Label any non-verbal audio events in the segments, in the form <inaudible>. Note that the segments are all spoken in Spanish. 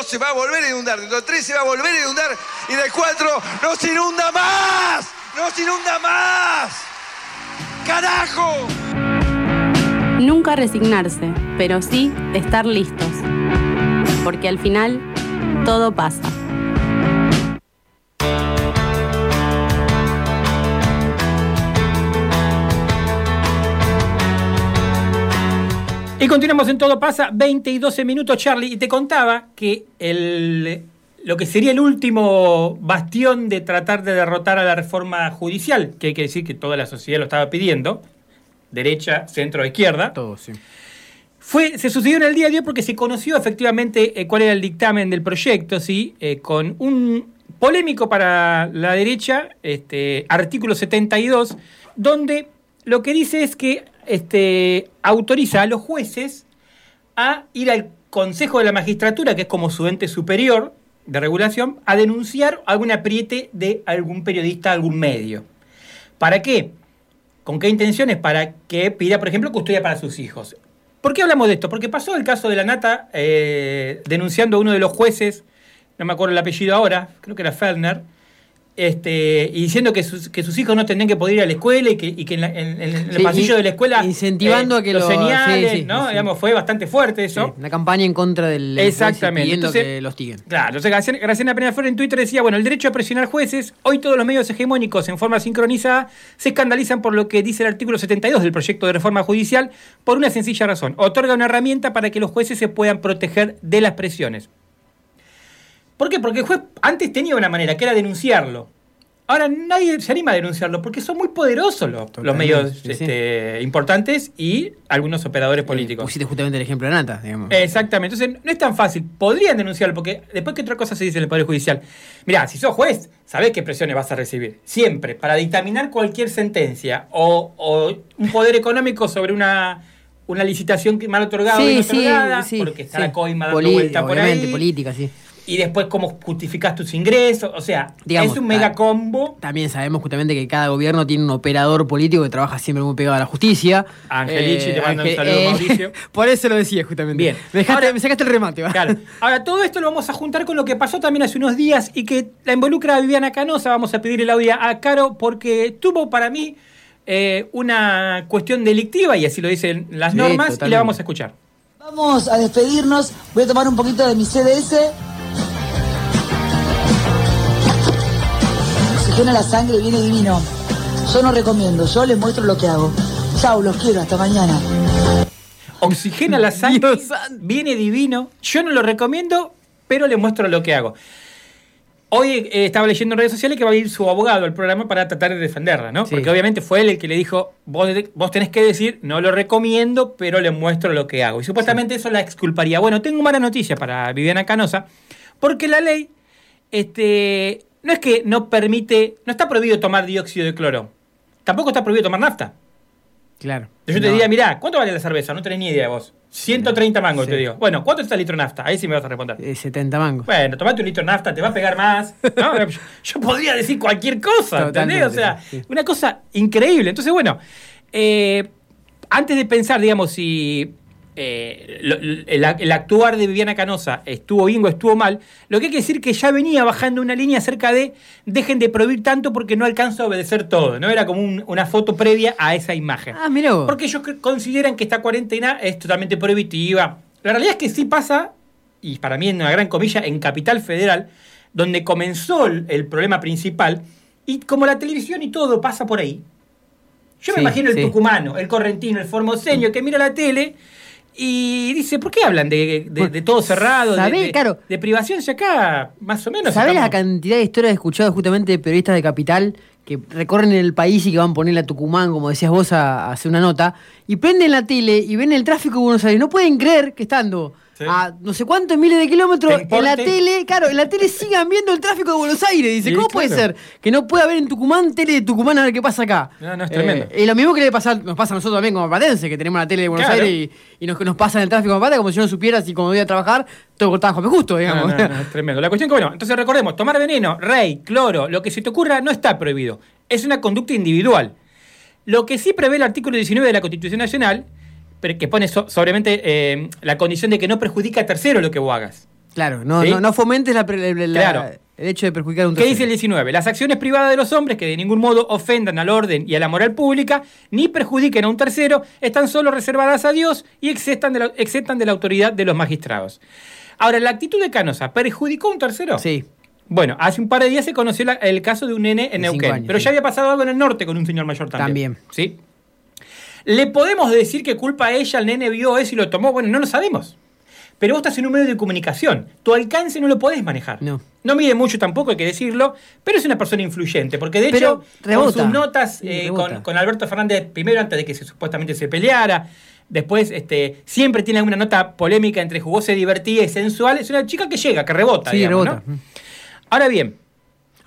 dos se va a volver a inundar, dentro de tres se va a volver a inundar y de cuatro no se inunda más, no se inunda más. ¡Carajo! Nunca resignarse, pero sí estar listos. Porque al final todo pasa. Y continuamos en Todo Pasa, 20 y 12 minutos, Charlie. Y te contaba que el, lo que sería el último bastión de tratar de derrotar a la reforma judicial, que hay que decir que toda la sociedad lo estaba pidiendo, derecha, centro, izquierda. Todo, sí. Fue, se sucedió en el día de hoy porque se conoció efectivamente eh, cuál era el dictamen del proyecto, ¿sí? Eh, con un polémico para la derecha, este, artículo 72, donde lo que dice es que este, autoriza a los jueces a ir al Consejo de la Magistratura, que es como su ente superior de regulación, a denunciar algún apriete de algún periodista, algún medio. ¿Para qué? ¿Con qué intenciones? Para que pida, por ejemplo, custodia para sus hijos. ¿Por qué hablamos de esto? Porque pasó el caso de la Nata eh, denunciando a uno de los jueces, no me acuerdo el apellido ahora, creo que era Fellner, este, y diciendo que sus, que sus hijos no tendrían que poder ir a la escuela y que, y que en, la- en- en el Sí, pasillo de la escuela incentivando a que lo lo- señalen, sí, sí, ¿no? Digamos, fue bastante fuerte eso. Una campaña en contra del Exactamente. pidiendo Entonces- que los tiguen. Claro, entonces Graciela, Peñaflor en Twitter decía, bueno, el derecho a presionar jueces, hoy todos los medios hegemónicos en forma sincronizada se escandalizan por lo que dice el artículo 72 del proyecto de reforma judicial por una sencilla razón, otorga una herramienta para que los jueces se puedan proteger de las presiones. ¿Por qué? Porque el juez antes tenía una manera, que era denunciarlo. Ahora nadie se anima a denunciarlo porque son muy poderosos los, medios sí, sí. este, importantes y algunos operadores políticos. Pusiste justamente el ejemplo de Nata, digamos. Exactamente, entonces no es tan fácil. Podrían denunciarlo, porque después que otra cosa se dice en el Poder Judicial. Mirá, si sos juez, sabés qué presiones vas a recibir. Siempre, para dictaminar cualquier sentencia o, o un poder económico sobre una, una licitación que mal otorgada o Sí, sí, otorgada, porque está la coima dando Poli- vuelta por obviamente, ahí. política, sí. Y después cómo justificás tus ingresos. O sea, Digamos, es un mega combo. También sabemos justamente que cada gobierno tiene un operador político que trabaja siempre muy pegado a la justicia. Eh, Angelici, te mando un Ángel- saludo, Mauricio. <laughs> Por eso lo decía justamente. Bien. Me, dejaste- Ahora- me sacaste el remate, va. Claro. Ahora, todo esto lo vamos a juntar con lo que pasó también hace unos días y que la involucra a Viviana Canosa. Vamos a pedir el audio a Caro porque tuvo para mí eh, una cuestión delictiva y así lo dicen las Sí, normas y la vamos a escuchar. Vamos a despedirnos. Voy a tomar un poquito de mi CDS. Oxigena la sangre, viene divino. Yo no recomiendo, yo les muestro lo que hago. Chau, los quiero, hasta mañana. Oxigena la sangre, viene divino. Yo no lo recomiendo, pero le muestro lo que hago. Hoy eh, estaba leyendo en redes sociales que va a ir su abogado al programa para tratar de defenderla, ¿no? Sí. Porque obviamente fue él el que le dijo, vos, vos tenés que decir, no lo recomiendo, pero le muestro lo que hago. Y supuestamente eso la exculparía. Bueno, tengo mala noticia para Viviana Canosa, porque la ley este, no es que no permite, no está prohibido tomar dióxido de cloro, tampoco está prohibido tomar nafta. Claro. Yo te diría, mirá, ¿cuánto vale la cerveza? No tenés ni idea vos. 130 mangos, Sí. te digo. Bueno, ¿cuánto está el litro de nafta? Ahí sí me vas a responder. Eh, 70 mangos. Bueno, tomate un litro de nafta, te va a pegar más. ¿no? <laughs> yo, yo podría decir cualquier cosa, ¿entendés? O Totalmente, sea, sí. una cosa increíble. Entonces, bueno, eh, antes de pensar, digamos, si eh, lo- el, el actuar de Viviana Canosa estuvo bien o estuvo mal, lo que hay que decir que ya venía bajando una línea acerca de dejen de prohibir tanto porque no alcanzo a obedecer todo. No era como un- una foto previa a esa imagen. Ah, vos. Porque ellos consideran que esta cuarentena es totalmente prohibitiva. La realidad es que sí pasa, y para mí en una gran comilla, en Capital Federal, donde comenzó el, el problema principal, y como la televisión y todo pasa por ahí. Yo me imagino el sí. tucumano, el correntino, el formoseño que mira la tele y dice, ¿por qué hablan de, de- de todo cerrado? ¿Sabés? de, Claro. de privación si acá más o menos... ¿Sabés la cantidad de historias escuchadas justamente de periodistas de Capital que recorren el país y que van a ponerle a Tucumán, como decías vos, a, a hacer una nota, y prenden la tele y ven el tráfico de Buenos Aires? No pueden creer que estando Sí. a no sé cuántos miles de kilómetros ¿Te en la tele, claro, en la tele sigan viendo el tráfico de Buenos Aires. Dice, Sí, ¿cómo puede ser que no pueda haber en Tucumán tele de Tucumán a ver qué pasa acá? No, no, es tremendo. Eh, y lo mismo que le pasa, nos pasa a nosotros también como patense, que tenemos la tele de Buenos Claro. Aires y, y nos, nos pasa en el tráfico de pata como si yo no supiera si cuando voy a trabajar todo cortaba Juan Justo, digamos. No, es tremendo. La cuestión que, bueno, entonces recordemos, tomar veneno, rey, cloro, lo que se te ocurra no está prohibido. Es una conducta individual. Lo que sí prevé el artículo 19 de la Constitución Nacional, que pone so- sobremente eh, la condición de que no perjudica a tercero lo que vos hagas. Claro, no, ¿Sí? no, no fomentes la, pre- la- la- Claro. el hecho de perjudicar a un ¿Qué dice tercero. el 19? Las acciones privadas de los hombres que de ningún modo ofendan al orden y a la moral pública, ni perjudiquen a un tercero, están solo reservadas a Dios y exentan de la, de la autoridad de los magistrados. Ahora, la actitud de Canosa, ¿perjudicó a un tercero? Sí. Bueno, hace un par de días se conoció la- el caso de un nene en De Neuquén, años, pero sí. ya había pasado algo en el norte con un señor mayor también. También. ¿Sí? ¿Le podemos decir que culpa a ella, el nene vio eso y lo tomó? Bueno, no lo sabemos. Pero vos estás en un medio de comunicación. Tu alcance no lo podés manejar. No. No mide mucho tampoco, hay que decirlo, pero es una persona influyente. Porque de Pero hecho, con rebota. sus notas eh, con, con Alberto Fernández, primero antes de que se, supuestamente se peleara, después este, siempre tiene alguna nota polémica entre jugosa, divertida y sensual. Es una chica que llega, que rebota. Sí, digamos, rebota. ¿no? Ahora bien,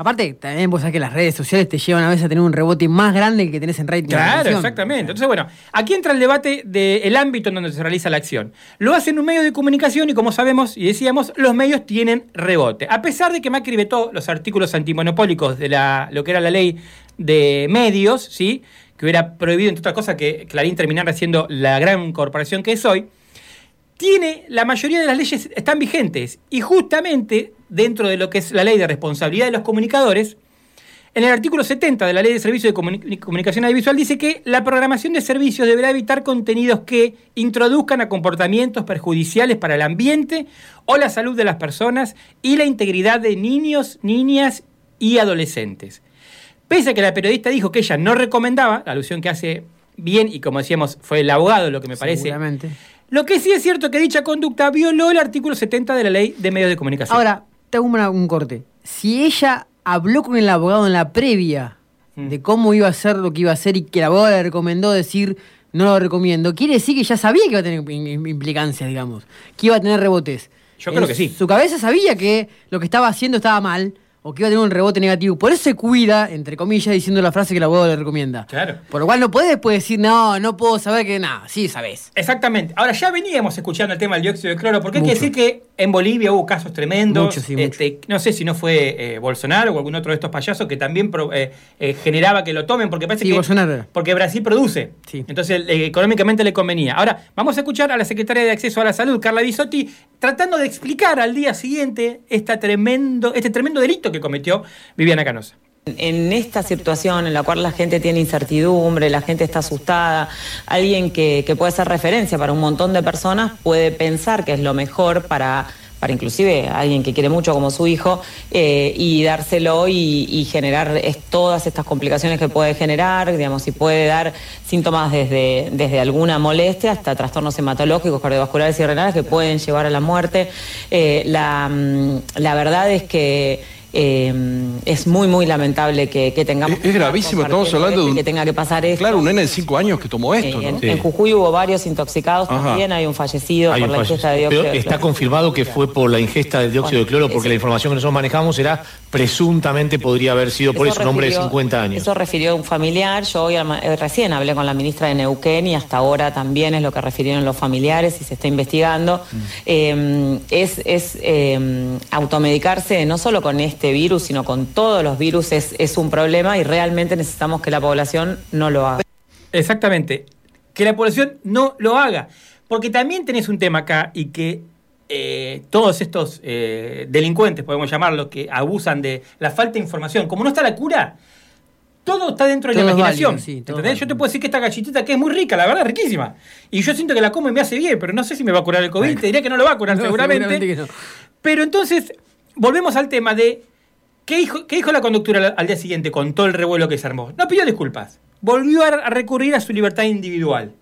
Aparte, también vos sabés que las redes sociales te llevan a veces a tener un rebote más grande que el que tenés en rating. Claro, exactamente. Entonces, bueno, aquí entra el debate del ámbito en donde se realiza la acción. Lo hace en un medio de comunicación y como sabemos y decíamos, los medios tienen rebote. A pesar de que Macri vetó los artículos antimonopólicos de la, lo que era la ley de medios, ¿sí? que hubiera prohibido, entre otras cosas, que Clarín terminara siendo la gran corporación que es hoy, tiene, la mayoría de las leyes están vigentes y justamente dentro de lo que es la ley de responsabilidad de los comunicadores, en el artículo 70 de la Ley de Servicios de Comuni- Comunicación Audiovisual dice que la programación de servicios deberá evitar contenidos que introduzcan a comportamientos perjudiciales para el ambiente o la salud de las personas y la integridad de niños, niñas y adolescentes. Pese a que la periodista dijo que ella no recomendaba, la alusión que hace bien y como decíamos fue el abogado lo que me parece, Seguramente. lo que sí es cierto que dicha conducta violó el artículo 70 de la Ley de Medios de Comunicación. Ahora, te hago un corte. Si ella habló con el abogado en la previa Mm. de cómo iba a hacer lo que iba a hacer y que el abogado le recomendó decir no lo recomiendo, quiere decir que ya sabía que iba a tener im- im- implicancias, digamos, que iba a tener rebotes. Yo creo En que sí. Su cabeza sabía que lo que estaba haciendo estaba mal o que iba a tener un rebote negativo. Por eso se cuida, entre comillas, diciendo la frase que el abogado le recomienda. Claro. Por lo cual no puede después decir, no, no puedo saber que nada, sí sabés. Exactamente. Ahora ya veníamos escuchando el tema del dióxido de cloro, porque hay que decir que en Bolivia hubo casos tremendos. Mucho, sí, mucho. Este, No sé si no fue eh, Bolsonaro o algún otro de estos payasos que también pro- eh, eh, generaba que lo tomen, porque parece Sí, que. Bolsonaro. Porque Brasil produce. Sí. Entonces económicamente le convenía. Ahora, vamos a escuchar a la secretaria de Acceso a la Salud, Carla Bisotti, tratando de explicar al día siguiente esta tremendo, este tremendo delito que cometió Viviana Canosa. En esta situación en la cual la gente tiene incertidumbre, la gente está asustada, alguien que, que puede ser referencia para un montón de personas puede pensar que es lo mejor para, para inclusive alguien que quiere mucho como su hijo eh, y dárselo y, generar todas estas complicaciones que puede generar, digamos, y puede dar síntomas desde, desde alguna molestia hasta trastornos hematológicos, cardiovasculares y renales que pueden llevar a la muerte. Eh, la, mm, la verdad es que eh, es muy, muy lamentable que, que tengamos... Es- es gravísimo, estamos hablando de un- que tenga que pasar esto. Claro, un nene de 5 años que tomó esto, Eh, ¿no? en, Sí. en Jujuy hubo varios intoxicados Ajá. también, hay un fallecido Hay por un la ingesta de Pero dióxido de está confirmado que fue por la ingesta del dióxido de cloro, porque la información que nosotros manejamos era presuntamente podría haber sido por eso un hombre de refirió- 50 años. Eso refirió un familiar. Yo hoy eh, recién hablé con la ministra de Neuquén y hasta ahora también es lo que refirieron los familiares y se está investigando. Mm. Eh, es es eh, automedicarse no solo con este virus, sino con todos los virus es, es un problema y realmente necesitamos que la población no lo haga. Exactamente. Que la población no lo haga. Porque también tenés un tema acá y que eh, todos estos eh, delincuentes, podemos llamarlos, que abusan de la falta de información, como no está la cura, todo está dentro de la Todo imaginación. válido, sí, todo ¿entendés? Yo te puedo decir que esta galletita que es muy rica, la verdad, riquísima. Y yo siento que la como y me hace bien, pero no sé si me va a curar el COVID. Te diría que no lo va a curar <laughs> No, seguramente. seguramente que no. Pero entonces, volvemos al tema de ¿qué dijo, qué dijo la conductora al, día siguiente con todo el revuelo que se armó? No pidió disculpas. Volvió a, recurrir a su libertad individual.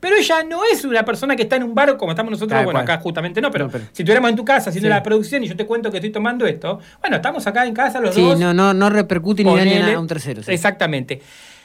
Pero ella no es una persona que está en un bar como estamos nosotros. Tal bueno, cual. acá justamente no, pero, No, pero- si estuviéramos en tu casa haciendo Sí. la producción y yo te cuento que estoy tomando esto, bueno, estamos acá en casa los Sí, dos. no, no, no repercute ni daña Ponele- a un tercero. sí. Exactamente.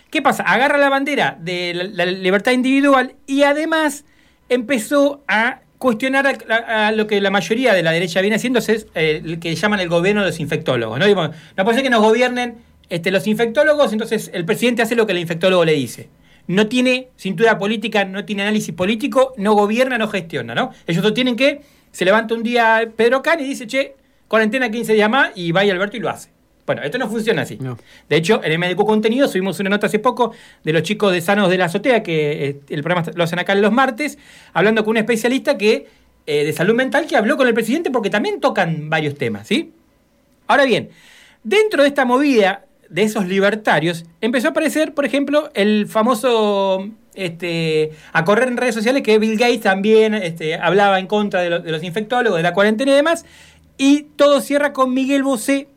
¿Qué pasa? Agarra la bandera de la, la libertad individual y además empezó a cuestionar a, lo que la mayoría de la derecha viene haciendo, es eh, el que llaman el gobierno de los infectólogos. No, Digo, no puede ser que nos gobiernen este, los infectólogos, entonces el presidente hace lo que el infectólogo le dice. No tiene cintura política, no tiene análisis político, no gobierna, no gestiona, ¿no? Ellos no tienen que, se levanta un día Pedro Can y dice, che, cuarentena 15 días más, y vaya Alberto y lo hace. Bueno, esto no funciona así. No. De hecho, en el Médico Contenido subimos una nota hace poco de los chicos de Sanos de la Azotea, que eh, el programa lo hacen acá los martes, hablando con un especialista que eh, de Salud Mental que habló con el presidente porque también tocan varios temas, ¿sí? Ahora bien, dentro de esta movida de esos libertarios, empezó a aparecer, por ejemplo, el famoso este, a correr en redes sociales que Bill Gates también este, hablaba en contra de, lo- de los infectólogos, de la cuarentena y demás. Y todo cierra con Miguel Bosé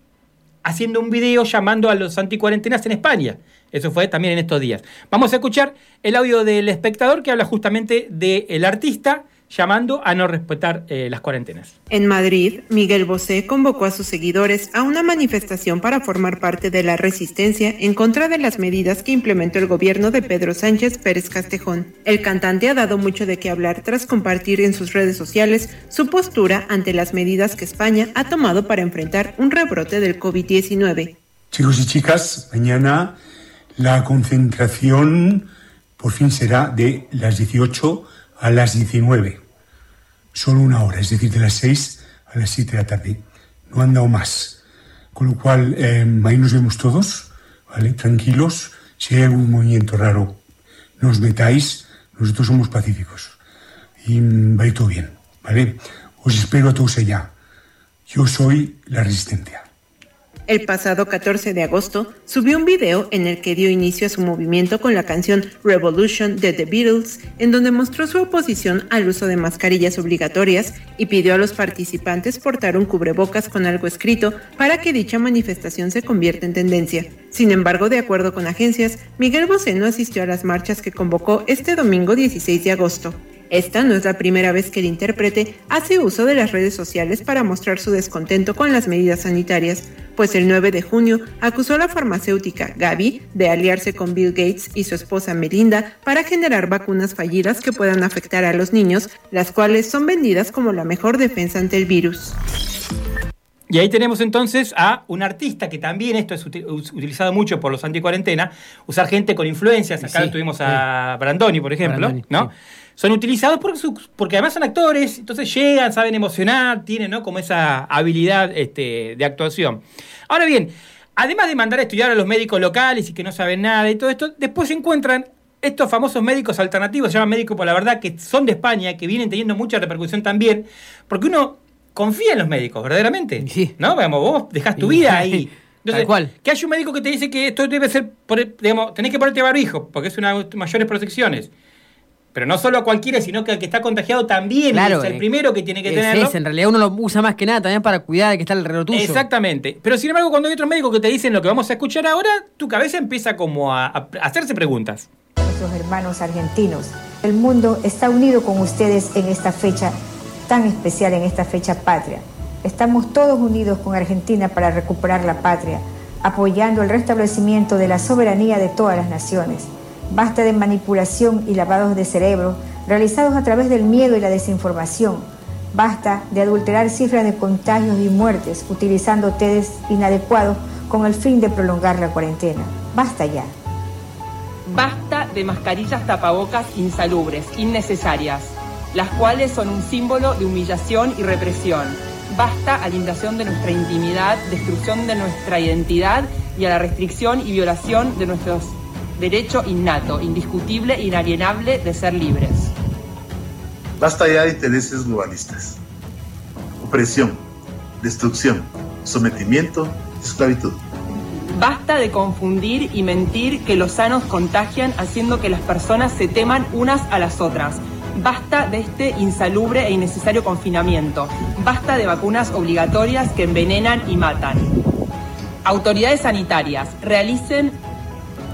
haciendo un video llamando a los anticuarentenas en España. Eso fue también en estos días. Vamos a escuchar el audio del espectador que habla justamente del artista llamando a no respetar eh, las cuarentenas. En Madrid, Miguel Bosé convocó a sus seguidores a una manifestación para formar parte de la resistencia en contra de las medidas que implementó el gobierno de Pedro Sánchez Pérez Castejón. El cantante ha dado mucho de qué hablar tras compartir en sus redes sociales su postura ante las medidas que España ha tomado para enfrentar un rebrote del COVID-19. Chicos y chicas, mañana la concentración por fin será de las 18 a las 19. Solo una hora, es decir, de las 6 a las 7 de la tarde. No han dado más. Con lo cual, eh, ahí nos vemos todos, ¿vale? Tranquilos. Si hay algún movimiento raro, no os metáis. Nosotros somos pacíficos. Y mm, va a ir todo bien, ¿vale? Os espero a todos allá. Yo soy la resistencia. El pasado 14 de agosto subió un video en el que dio inicio a su movimiento con la canción Revolution de The Beatles, en donde mostró su oposición al uso de mascarillas obligatorias y pidió a los participantes portar un cubrebocas con algo escrito para que dicha manifestación se convierta en tendencia. Sin embargo, de acuerdo con agencias, Miguel Bosé no asistió a las marchas que convocó este domingo 16 de agosto. Esta no es la primera vez que el intérprete hace uso de las redes sociales para mostrar su descontento con las medidas sanitarias, pues el 9 de junio acusó a la farmacéutica Gavi de aliarse con Bill Gates y su esposa Melinda para generar vacunas fallidas que puedan afectar a los niños, las cuales son vendidas como la mejor defensa ante el virus. Y ahí tenemos entonces a un artista que también esto es utilizado mucho por los anticuarentena, usar gente con influencias. Acá Sí, tuvimos a Brandoni, por ejemplo, Brandoni, ¿no? Son utilizados porque, su- porque además son actores, entonces llegan, saben emocionar, tienen ¿no? como esa habilidad este, de actuación. Ahora bien, además de mandar a estudiar a los médicos locales y que no saben nada y todo esto, después se encuentran estos famosos médicos alternativos, se llaman médicos por la verdad, que son de España, que vienen teniendo mucha repercusión también, porque uno confía en los médicos, verdaderamente. ¿No? Digamos, vos dejás tu vida <laughs> ahí. Tal cual. Que haya un médico que te dice que esto debe ser, digamos, tenés que ponerte barbijo, porque es una de las mayores protecciones. Pero no solo a cualquiera, sino que al que está contagiado también Claro, es el eh, primero que tiene que Es tenerlo. ese, en realidad uno lo usa más que nada también para cuidar de que está alrededor tuyo. Exactamente. Pero sin embargo, cuando hay otros médicos que te dicen lo que vamos a escuchar ahora, tu cabeza empieza como a, a hacerse preguntas. nuestros hermanos argentinos. El mundo está unido con ustedes en esta fecha tan especial, en esta fecha patria. Estamos todos unidos con Argentina para recuperar la patria, apoyando el restablecimiento de la soberanía de todas las naciones. Basta de manipulación y lavados de cerebro realizados a través del miedo y la desinformación. Basta de adulterar cifras de contagios y muertes utilizando test inadecuados con el fin de prolongar la cuarentena. Basta ya. Basta de mascarillas tapabocas insalubres, innecesarias, las cuales son un símbolo de humillación y represión. Basta a la invasión de nuestra intimidad, destrucción de nuestra identidad y a la restricción y violación de nuestro derecho innato, indiscutible e inalienable de ser libres. Basta ya de intereses globalistas. Opresión, destrucción, sometimiento, esclavitud. Basta de confundir y mentir que los sanos contagian haciendo que las personas se teman unas a las otras. Basta de este insalubre e innecesario confinamiento. Basta de vacunas obligatorias que envenenan y matan. Autoridades sanitarias, realicen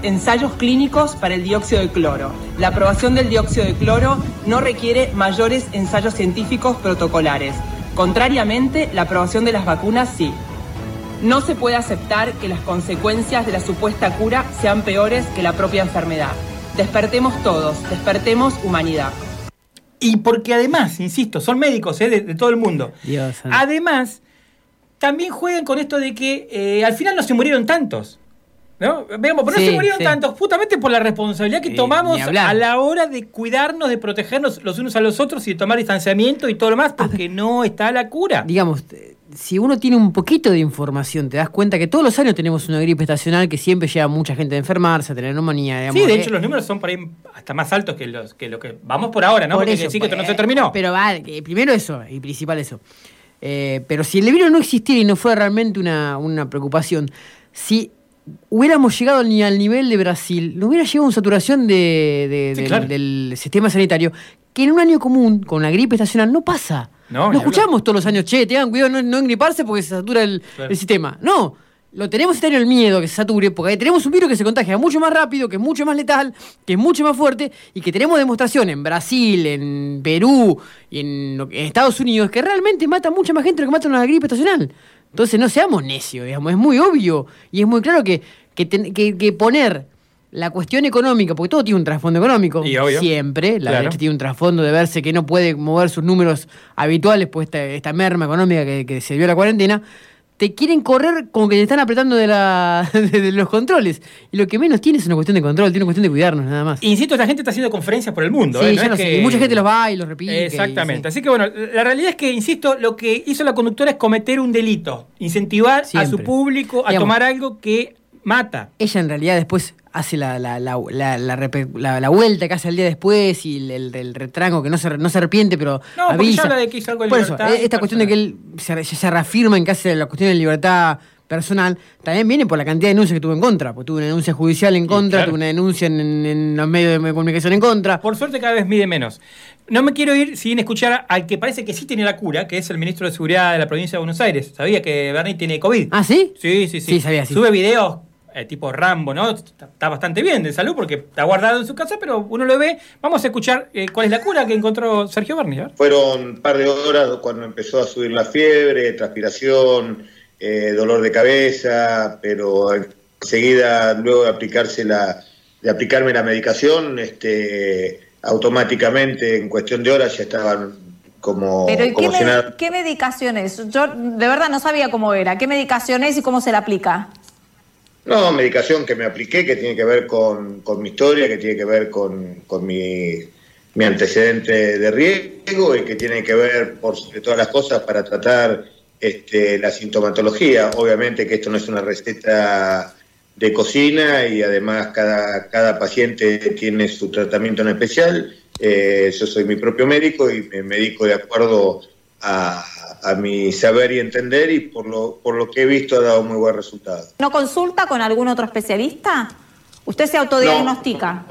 ensayos clínicos para el dióxido de cloro. La aprobación del dióxido de cloro no requiere mayores ensayos científicos protocolares. Contrariamente, la aprobación de las vacunas sí. No se puede aceptar que las consecuencias de la supuesta cura sean peores que la propia enfermedad. Despertemos todos, despertemos humanidad. Y porque además, insisto, son médicos ¿eh? de, de todo el mundo. Dios santo. Además, también juegan con esto de que eh, al final no se murieron tantos. ¿No? Veamos, pero Sí, no se murieron sí. tantos justamente por la responsabilidad que Eh, tomamos a la hora de cuidarnos, de protegernos los unos a los otros y de tomar distanciamiento y todo lo más, porque no está la cura. Digamos, eh, si uno tiene un poquito de información, te das cuenta que todos los años tenemos una gripe estacional que siempre lleva a mucha gente a enfermarse, a tener neumonía. digamos, Sí, de eh, hecho los números son por ahí hasta más altos que los que lo que vamos por ahora, ¿no? Por Porque eso, decir que esto no se terminó. Pero va, primero eso, y principal eso. Eh, pero si el virus no existiera y no fuera realmente una, una preocupación, si hubiéramos llegado ni- al nivel de Brasil, no hubiera llegado a una saturación de, de- Sí, del, claro. del sistema sanitario, que en un año común, con la gripe estacional, no pasa. No, No, escuchamos todos los años, che, tengan cuidado no, no engriparse porque se satura el, Claro. el sistema. No, lo tenemos este año el miedo que se sature, porque tenemos un virus que se contagia mucho más rápido, que es mucho más letal, que es mucho más fuerte, y que tenemos demostración en Brasil, en Perú y en, en Estados Unidos, que realmente mata mucha más gente de lo que mata una gripe estacional. Entonces no seamos necios, digamos, es muy obvio y es muy claro que, que, ten- que- que poner la cuestión económica, porque todo tiene un trasfondo económico, Y obvio. siempre, la Claro. derecha tiene un trasfondo de verse que no puede mover sus números habituales, pues esta, esta merma económica que, que se vio la cuarentena, te quieren correr como que te están apretando de, la, <laughs> de, de los controles. Y lo que menos tiene es una cuestión de control, tiene una cuestión de cuidarnos nada más. Insisto, esta gente está haciendo conferencias por el mundo. Sí, ¿eh? es no sé, que- y mucha gente los va y los repite. Exactamente. Así que bueno, la realidad es que, insisto, lo que hizo la conductora es cometer un delito. Incentivar a su público a Digamos, tomar algo que mata. Ella en realidad después hace la, la, la, la, vuelta que hace al día después y el, el- el retrango que no se, no se arrepiente, pero No, porque avisa. ya habla de que hizo algo de Por libertad eh, esta cuestión de que él se, se reafirma en que hace la cuestión de libertad personal, también viene por la cantidad de denuncias que tuvo en contra. Porque tuvo una denuncia judicial en contra, claro. tuvo una denuncia en, en- en los medios de comunicación en contra. Por suerte cada vez mide menos. No me quiero ir sin escuchar al que parece que sí tiene la cura, que es el ministro de Seguridad de la provincia de Buenos Aires. ¿Sabía que Bernie tiene COVID? ¿Ah, sí? Sí, sí, sí. Sí, sabía, sí. Sube videos eh, tipo Rambo, ¿no? Está, está bastante bien de salud porque está guardado en su casa, pero uno lo ve. Vamos a escuchar eh, cuál es la cura que encontró Sergio Berni. Fueron un par de horas cuando empezó a subir la fiebre, transpiración, eh, dolor de cabeza, pero enseguida, luego de aplicarse la, de aplicarme la medicación, este, automáticamente en cuestión de horas ya estaban como, Pero ¿y qué, como nada. qué medicación es? Yo de verdad no sabía cómo era. ¿Qué medicación es y cómo se la aplica? No, medicación que me apliqué, que tiene que ver con, con mi historia, que tiene que ver con, con mi, mi antecedente de riesgo y que tiene que ver, por sobre todas las cosas, para tratar este, la sintomatología. Obviamente que esto no es una receta de cocina y además cada, cada paciente tiene su tratamiento en especial. Eh, yo soy mi propio médico y me medico de acuerdo a, a mi saber y entender y por lo, por lo que he visto ha dado muy buen resultado. ¿No consulta con algún otro especialista? ¿Usted se autodiagnostica?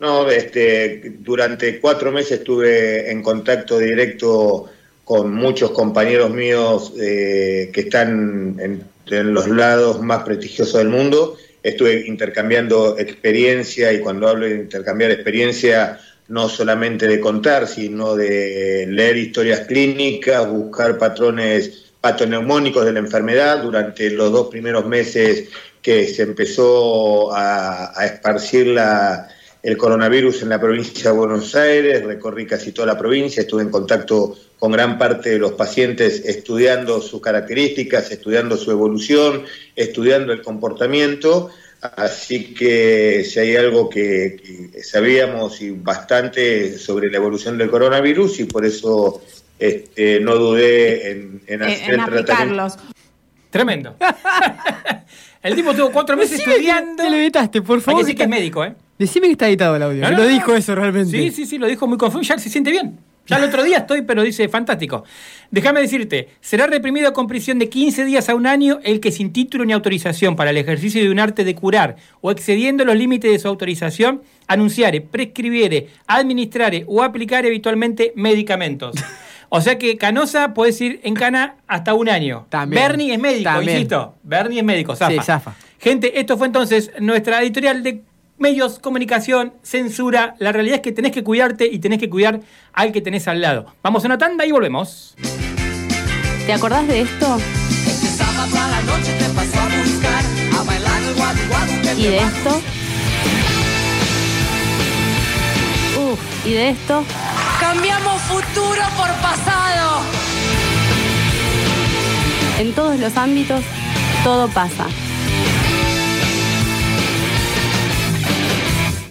No, este, durante cuatro meses estuve en contacto directo con muchos compañeros míos eh, que están en, en los lados más prestigiosos del mundo. Estuve intercambiando experiencia y cuando hablo de intercambiar experiencia, no solamente de contar, sino de leer historias clínicas, buscar patrones patoneumónicos de la enfermedad. Durante los dos primeros meses que se empezó a, a esparcir la, el coronavirus en la provincia de Buenos Aires, recorrí casi toda la provincia, estuve en contacto con gran parte de los pacientes estudiando sus características, estudiando su evolución, estudiando el comportamiento, así que si hay algo que, que sabíamos y bastante sobre la evolución del coronavirus y por eso este, no dudé en, en hacer En el tratamiento. aplicarlos. Tremendo. <laughs> el tipo tuvo cuatro meses Decime que estudiando. te lo editaste, por Hay favor. que decir que es médico, ¿eh? Decime que está editado el audio. No, que no, lo no. dijo eso realmente. Sí, sí, sí, lo dijo muy confuso. Ya se siente bien. Ya el otro día estoy, pero dice fantástico. Déjame decirte, será reprimido con prisión de 15 días a un año el que sin título ni autorización para el ejercicio de un arte de curar o excediendo los límites de su autorización, anunciare, prescribiere, administrare o aplicare habitualmente medicamentos. O sea que Canosa puedes ir en cana hasta un año. También. Bernie es médico, También. insisto. Bernie es médico, zafa. Sí, zafa. Gente, esto fue entonces nuestra editorial de medios, comunicación, censura. La realidad es que tenés que cuidarte y tenés que cuidar al que tenés al lado. Vamos a una tanda y volvemos. ¿Te acordás de esto? ¿Y de esto? Uf, ¿y de esto? Cambiamos futuro por pasado. En todos los ámbitos, todo pasa.